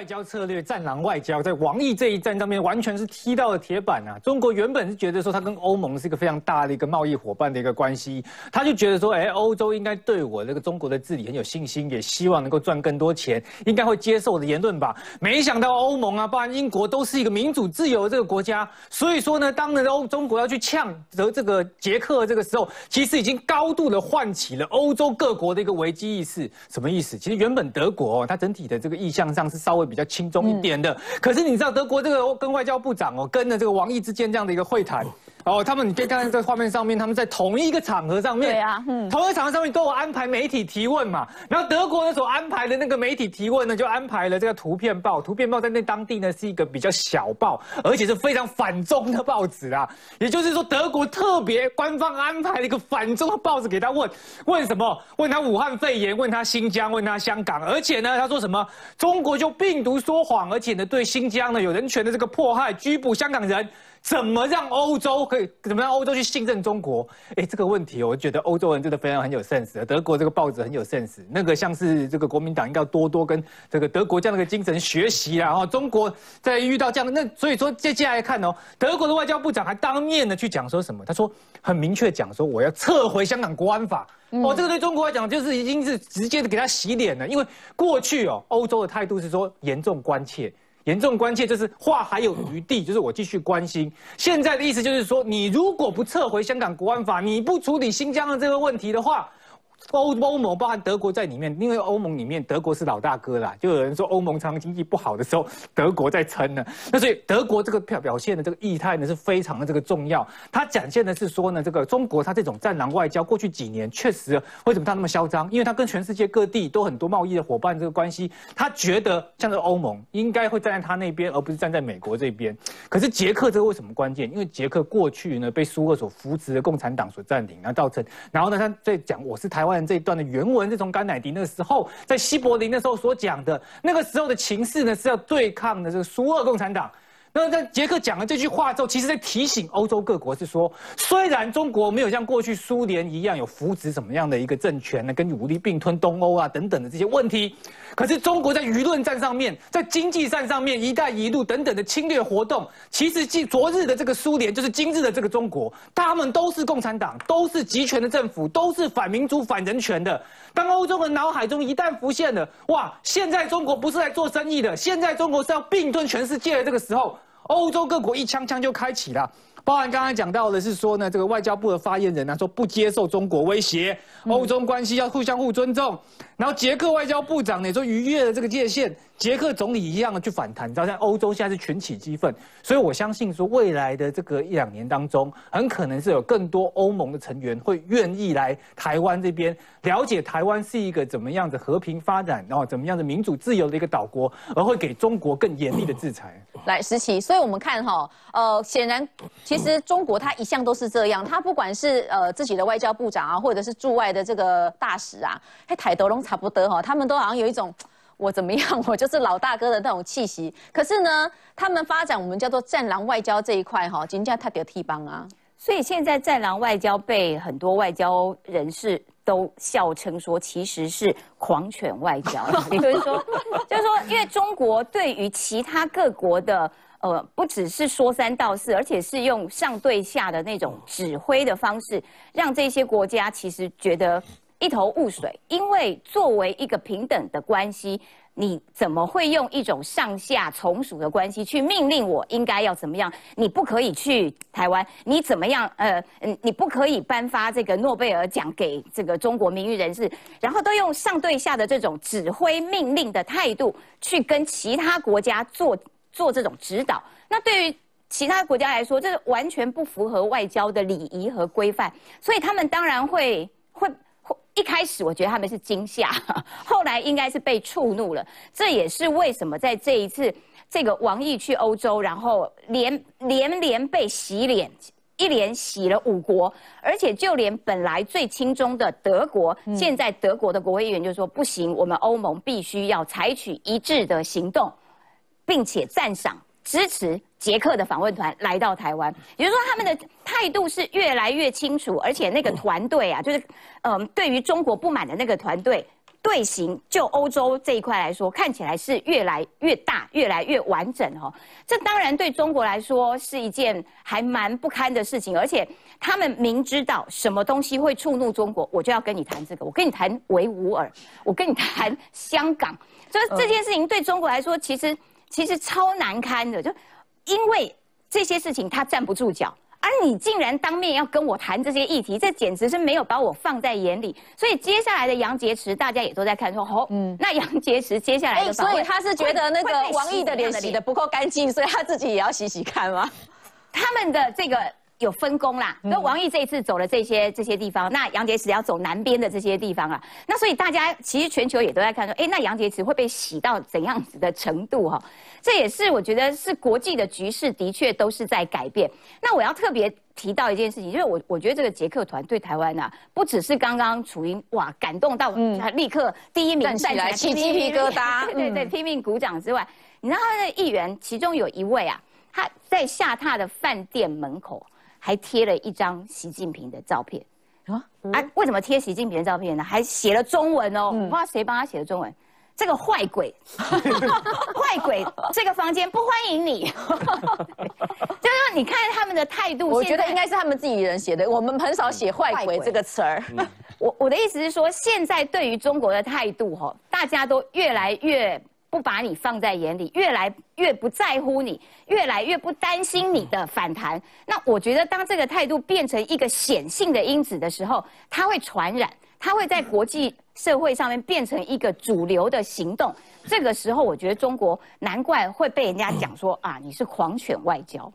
外交策略，战狼外交，在王毅这一战上面完全是踢到了铁板啊！中国原本是觉得说，他跟欧盟是一个非常大的一个贸易伙伴的一个关系，他就觉得说，哎，欧洲应该对我这个中国的治理很有信心，也希望能够赚更多钱，应该会接受我的言论吧？没想到欧盟啊，包含英国都是一个民主自由的这个国家，所以说呢，当呢欧中国要去呛得这个捷克这个时候，其实已经高度的唤起了欧洲各国的一个危机意识。什么意思？其实原本德国它整体的这个意向上是稍微比较轻松一点的，可是你知道德国这个跟外交部长哦，跟了这个王毅之间这样的一个会谈。哦，他们你可以看在这画面上面，他们在同一个场合上面，对啊，嗯，同一个场合上面都有安排媒体提问嘛。然后德国呢所安排的那个媒体提问呢，就安排了这个图片报。图片报在那当地呢是一个比较小报，而且是非常反中的报纸啊。也就是说，德国特别官方安排了一个反中的报纸给他问，问什么？问他武汉肺炎，问他新疆，问他香港。而且呢，他说什么？中国就病毒说谎，而且呢对新疆呢有人权的这个迫害，拘捕香港人。怎么让欧洲可以？怎么让欧洲去信任中国？哎，这个问题，我觉得欧洲人真的非常很有 sense。德国这个报纸很有 sense，那个像是这个国民党应该要多多跟这个德国这样的一个精神学习啦！哈，中国在遇到这样的那，所以说接下来看哦，德国的外交部长还当面的去讲说什么？他说很明确讲说我要撤回香港国安法。哦，这个对中国来讲就是已经是直接的给他洗脸了，因为过去哦，欧洲的态度是说严重关切。严重关切就是话还有余地，就是我继续关心。现在的意思就是说，你如果不撤回香港国安法，你不处理新疆的这个问题的话。欧欧盟包含德国在里面，因为欧盟里面德国是老大哥啦，就有人说欧盟常经济不好的时候，德国在撑呢。那所以德国这个表表现的这个意态呢是非常的这个重要。它展现的是说呢，这个中国它这种战狼外交，过去几年确实为什么它那么嚣张？因为它跟全世界各地都很多贸易的伙伴这个关系，他觉得像这欧盟应该会站在他那边，而不是站在美国这边。可是捷克这个为什么关键？因为捷克过去呢被苏俄所扶持的共产党所占领，然后造成，然后呢他在讲我是台湾。这一段的原文是从甘乃迪那个时候在西柏林的时候所讲的，那个时候的情势呢是要对抗的这个苏俄共产党。那在杰克讲了这句话之后，其实在提醒欧洲各国是说，虽然中国没有像过去苏联一样有扶植什么样的一个政权呢，跟武力并吞东欧啊等等的这些问题，可是中国在舆论战上面，在经济战上面，一带一路等等的侵略活动，其实即昨日的这个苏联就是今日的这个中国，他们都是共产党，都是集权的政府，都是反民主、反人权的。当欧洲人脑海中一旦浮现了，哇，现在中国不是来做生意的，现在中国是要并吞全世界的这个时候。欧洲各国一枪枪就开启了，包含刚才讲到的是说呢，这个外交部的发言人呢说不接受中国威胁，欧中关系要互相互尊重。然后捷克外交部长呢说逾越了这个界限，捷克总理一样的去反弹。你知道，在欧洲现在是群起激愤，所以我相信说未来的这个一两年当中，很可能是有更多欧盟的成员会愿意来台湾这边了解台湾是一个怎么样的和平发展，然后怎么样的民主自由的一个岛国，而会给中国更严厉的制裁。来，石奇，所以我们看哈，呃，显然其实中国它一向都是这样，它不管是呃自己的外交部长啊，或者是驻外的这个大使啊，还台德龙。差不多哈，他们都好像有一种 我怎么样，我就是老大哥的那种气息。可是呢，他们发展我们叫做战狼外交这一块哈，人家他得替帮啊。所以现在战狼外交被很多外交人士都笑称说，其实是狂犬外交。就是说，就是说，因为中国对于其他各国的呃，不只是说三道四，而且是用上对下的那种指挥的方式，让这些国家其实觉得。一头雾水，因为作为一个平等的关系，你怎么会用一种上下从属的关系去命令我应该要怎么样？你不可以去台湾，你怎么样？呃，你不可以颁发这个诺贝尔奖给这个中国名誉人士，然后都用上对下的这种指挥命令的态度去跟其他国家做做这种指导。那对于其他国家来说，这是完全不符合外交的礼仪和规范，所以他们当然会会会。一开始我觉得他们是惊吓，后来应该是被触怒了。这也是为什么在这一次这个王毅去欧洲，然后连连连被洗脸，一连洗了五国，而且就连本来最亲中的德国，现在德国的国会议员就说不行，我们欧盟必须要采取一致的行动，并且赞赏。支持捷克的访问团来到台湾，也就是说，他们的态度是越来越清楚，而且那个团队啊，就是，嗯，对于中国不满的那个团队，队形就欧洲这一块来说，看起来是越来越大、越来越完整哈。这当然对中国来说是一件还蛮不堪的事情，而且他们明知道什么东西会触怒中国，我就要跟你谈这个，我跟你谈维吾尔，我跟你谈香港，所以这件事情对中国来说，其实其实超难堪的，就因为这些事情他站不住脚。而你竟然当面要跟我谈这些议题，这简直是没有把我放在眼里。所以接下来的杨洁篪，大家也都在看，说哦，嗯，那杨洁篪接下来的，所以他是觉得那个王毅的脸洗的不够干净，所以他自己也要洗洗看吗？他们的这个。有分工啦，那王毅这一次走了这些这些地方，那杨洁篪要走南边的这些地方啊，那所以大家其实全球也都在看说，哎，那杨洁篪会被洗到怎样子的程度哈？这也是我觉得是国际的局势的确都是在改变。那我要特别提到一件事情，就是我我觉得这个捷克团对台湾啊，不只是刚刚楚英哇感动到立刻第一名站起来起鸡皮疙瘩，对对对，拼命鼓掌之外，你知道他的议员其中有一位啊，他在下榻的饭店门口。还贴了一张习近平的照片啊！啊，为什么贴习近平的照片呢？还写了中文哦，不知道谁帮他写的中文。这个坏鬼，坏鬼，这个房间不欢迎你。就是说，你看他们的态度，我觉得应该是他们自己人写的。我们很少写“坏鬼”这个词儿。我我的意思是说，现在对于中国的态度，哈，大家都越来越。不把你放在眼里，越来越不在乎你，越来越不担心你的反弹。那我觉得，当这个态度变成一个显性的因子的时候，它会传染，它会在国际社会上面变成一个主流的行动。这个时候，我觉得中国难怪会被人家讲说啊，你是狂犬外交。